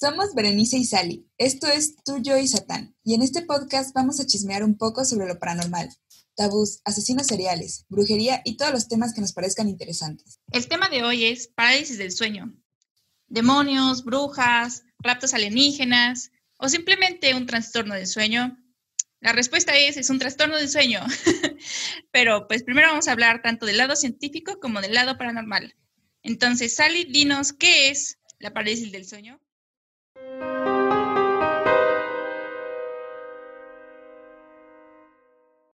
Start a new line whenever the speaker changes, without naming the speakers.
Somos Berenice y Sally. Esto es Tú, Yo y Satán. Y en este podcast vamos a chismear un poco sobre lo paranormal, tabús, asesinos seriales, brujería y todos los temas que nos parezcan interesantes.
El tema de hoy es parálisis del sueño. Demonios, brujas, raptos alienígenas o simplemente un trastorno del sueño. La respuesta es, es un trastorno del sueño. Pero pues primero vamos a hablar tanto del lado científico como del lado paranormal. Entonces, Sally, dinos, ¿qué es la parálisis del sueño? Música